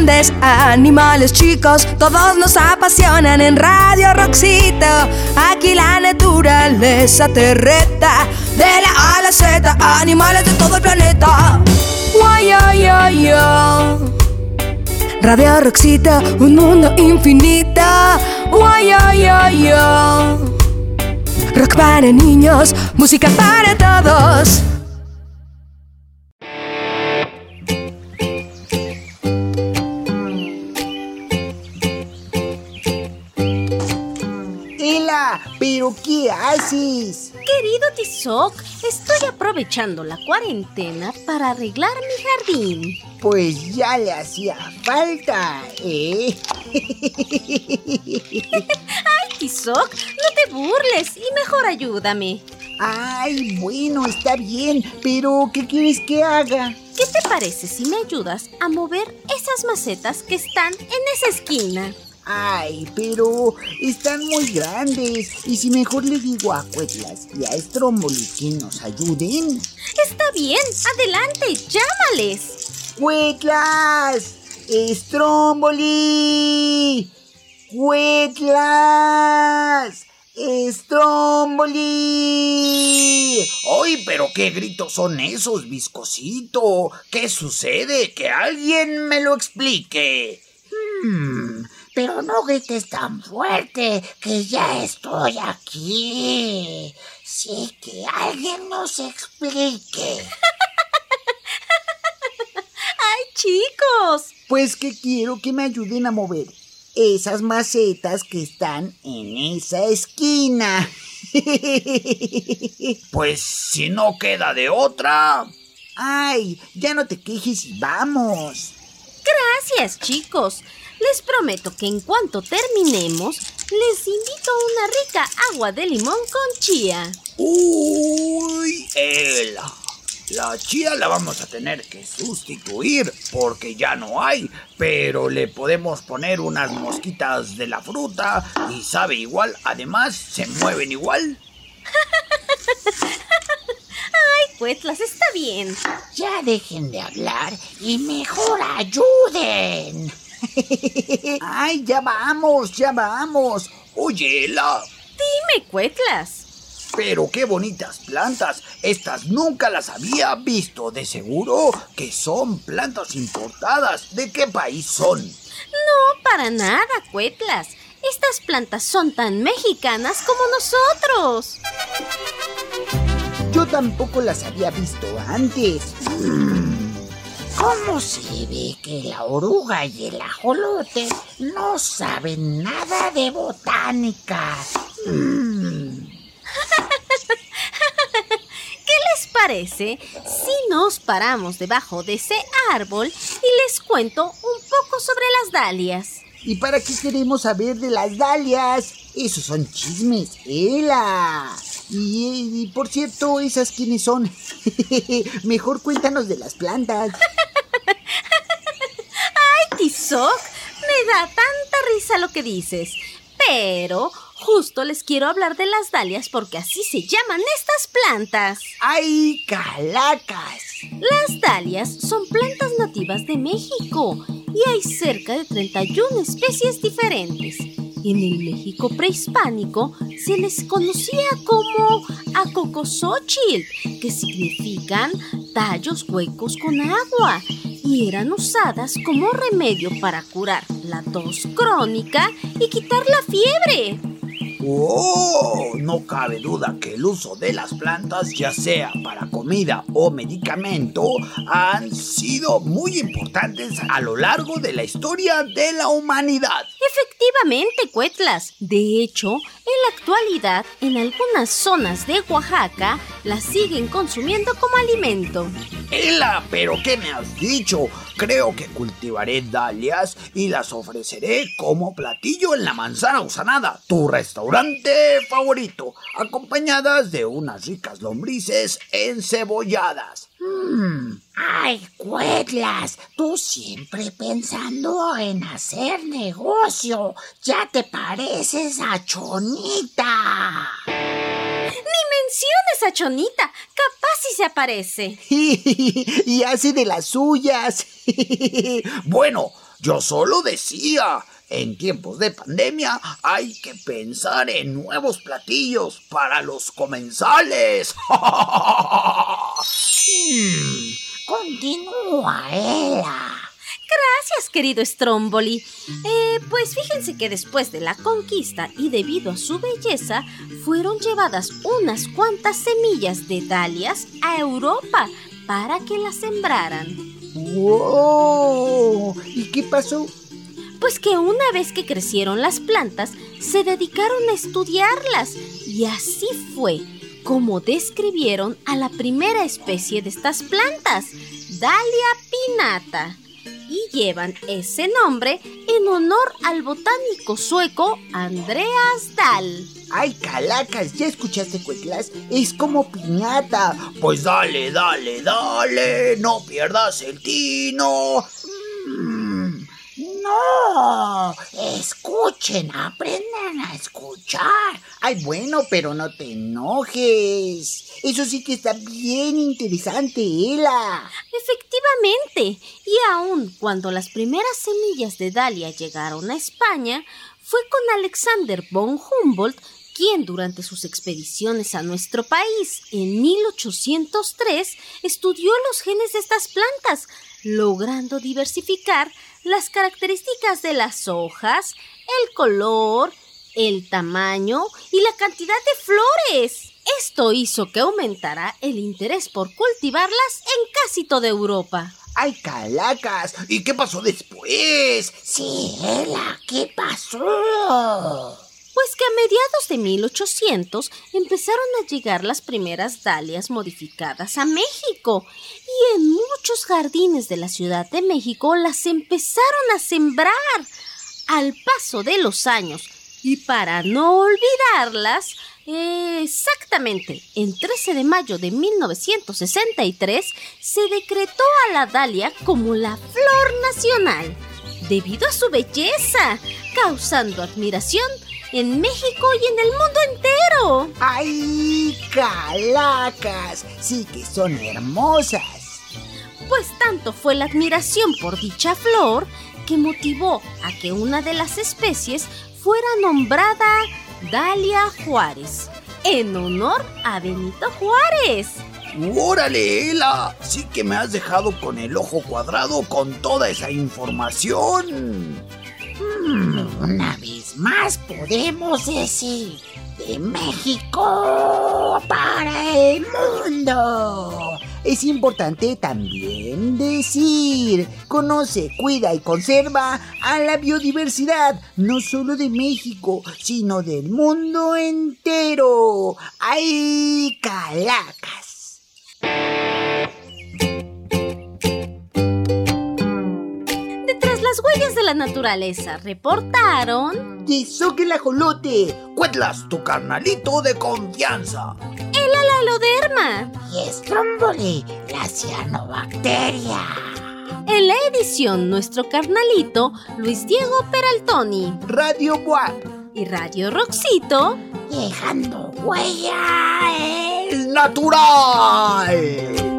grandes, animales chicos, todos nos apasionan en Radio Roxito. Aquí la naturaleza te reta, de la A la Z, animales de todo el planeta. Radio Roxito, un mundo infinito. Rock para niños, música para todos. ¿Pero qué haces? Querido Tizoc, estoy aprovechando la cuarentena para arreglar mi jardín. Pues ya le hacía falta, ¿eh? Ay, Tizoc, no te burles y mejor ayúdame. Ay, bueno, está bien, pero ¿qué quieres que haga? ¿Qué te parece si me ayudas a mover esas macetas que están en esa esquina? Ay, pero están muy grandes. ¿Y si mejor le digo a Cuetlas y a Stromboli que nos ayuden? Está bien, adelante, llámales. ¡Cuetlas! ¡Stromboli! ¡Cuetlas! ¡Stromboli! ¡Ay, pero qué gritos son esos, viscosito! ¿Qué sucede? Que alguien me lo explique. Hmm, pero no grites tan fuerte, que ya estoy aquí. Sí, que alguien nos explique. ¡Ay, chicos! Pues que quiero que me ayuden a mover esas macetas que están en esa esquina. pues si no queda de otra. Ay, ya no te quejes y vamos. Gracias, chicos. Les prometo que en cuanto terminemos, les invito a una rica agua de limón con chía. Uy, Ela. La chía la vamos a tener que sustituir porque ya no hay, pero le podemos poner unas mosquitas de la fruta y sabe igual, además se mueven igual. Cuetlas, está bien. Ya dejen de hablar y mejor ayuden. Ay, ya vamos, ya vamos. Oye, la... Dime, Cuetlas. Pero qué bonitas plantas. Estas nunca las había visto. De seguro que son plantas importadas. ¿De qué país son? No, para nada, Cuetlas. Estas plantas son tan mexicanas como nosotros. Yo tampoco las había visto antes. ¿Cómo se ve que la oruga y el ajolote no saben nada de botánica? ¿Qué les parece si nos paramos debajo de ese árbol y les cuento un poco sobre las dalias? ¿Y para qué queremos saber de las dalias? Esos son chismes, Ela. Y, y, por cierto, ¿esas quiénes son? Mejor cuéntanos de las plantas. ¡Ay, Tizoc! Me da tanta risa lo que dices. Pero justo les quiero hablar de las dalias porque así se llaman estas plantas. ¡Ay, calacas! Las dalias son plantas nativas de México y hay cerca de 31 especies diferentes. En el México prehispánico se les conocía como acocosóchil, que significan tallos huecos con agua, y eran usadas como remedio para curar la tos crónica y quitar la fiebre. ¡Oh! No cabe duda que el uso de las plantas, ya sea para comida o medicamento, han sido muy importantes a lo largo de la historia de la humanidad. Efectivamente, Cuetlas. De hecho, en la actualidad, en algunas zonas de Oaxaca, las siguen consumiendo como alimento. Ela, ¿pero qué me has dicho? Creo que cultivaré dalias y las ofreceré como platillo en la manzana usanada, tu restaurante favorito, acompañadas de unas ricas lombrices encebolladas. Mmm, ay, Cuetlas, tú siempre pensando en hacer negocio. Ya te pareces a Chonita. Menciones a Chonita, capaz si se aparece. y hace de las suyas. bueno, Yo solo decía, en tiempos de pandemia hay que pensar en nuevos platillos para los comensales. Hmm, continúa, Ela. Gracias, querido Stromboli. Eh, pues fíjense que después de la conquista y debido a su belleza, fueron llevadas unas cuantas semillas de dalias a Europa para que las sembraran. ¡Wow! ¿Y qué pasó? Pues que una vez que crecieron las plantas, se dedicaron a estudiarlas y así fue como describieron a la primera especie de estas plantas, Dalia pinnata y llevan ese nombre en honor al botánico sueco Andreas Dahl. ¡Ay, calacas! ¿Ya escuchaste, Cueclas? Es como piñata. Pues dale, dale, dale, no pierdas el tino. No, escuchen, aprendan a escuchar. Ay, bueno, pero no te enojes. Eso sí que está bien interesante, Ela. Efectivamente, y aún cuando las primeras semillas de Dalia llegaron a España, fue con Alexander von Humboldt quien durante sus expediciones a nuestro país en 1803 estudió los genes de estas plantas, logrando diversificar las características de las hojas, el color, el tamaño y la cantidad de flores. Esto hizo que aumentara el interés por cultivarlas en casi toda Europa. ¡Ay, calacas! ¿Y qué pasó después? Sí, Ela, ¿qué pasó? Que a mediados de 1800 empezaron a llegar las primeras dalias modificadas a México y en muchos jardines de la Ciudad de México las empezaron a sembrar. Al paso de los años y para no olvidarlas, exactamente en 13 de mayo de 1963 se decretó a la dalia como la flor nacional debido a su belleza, causando admiración en México y en el mundo entero. ¡Ay, calacas! Sí que son hermosas. Pues tanto fue la admiración por dicha flor que motivó a que una de las especies fuera nombrada Dalia Juárez, en honor a Benito Juárez. ¡Órale, Ela! Sí que me has dejado con el ojo cuadrado con toda esa información. Mm, una vez más podemos decir de México para el mundo. Es importante también decir, conoce, cuida y conserva a la biodiversidad, no solo de México, sino del mundo entero. ¡Ay, calacas! Las huellas de la naturaleza reportaron... ¡Eso el ajolote! ¡Cuetlas, tu carnalito de confianza! ¡El alaloderma! Y Stromboli, la cianobacteria. En la edición Nuestro Carnalito, Luis Diego Peraltoni. Radio Boa. Y Radio Roxito. Dejando huella es natural.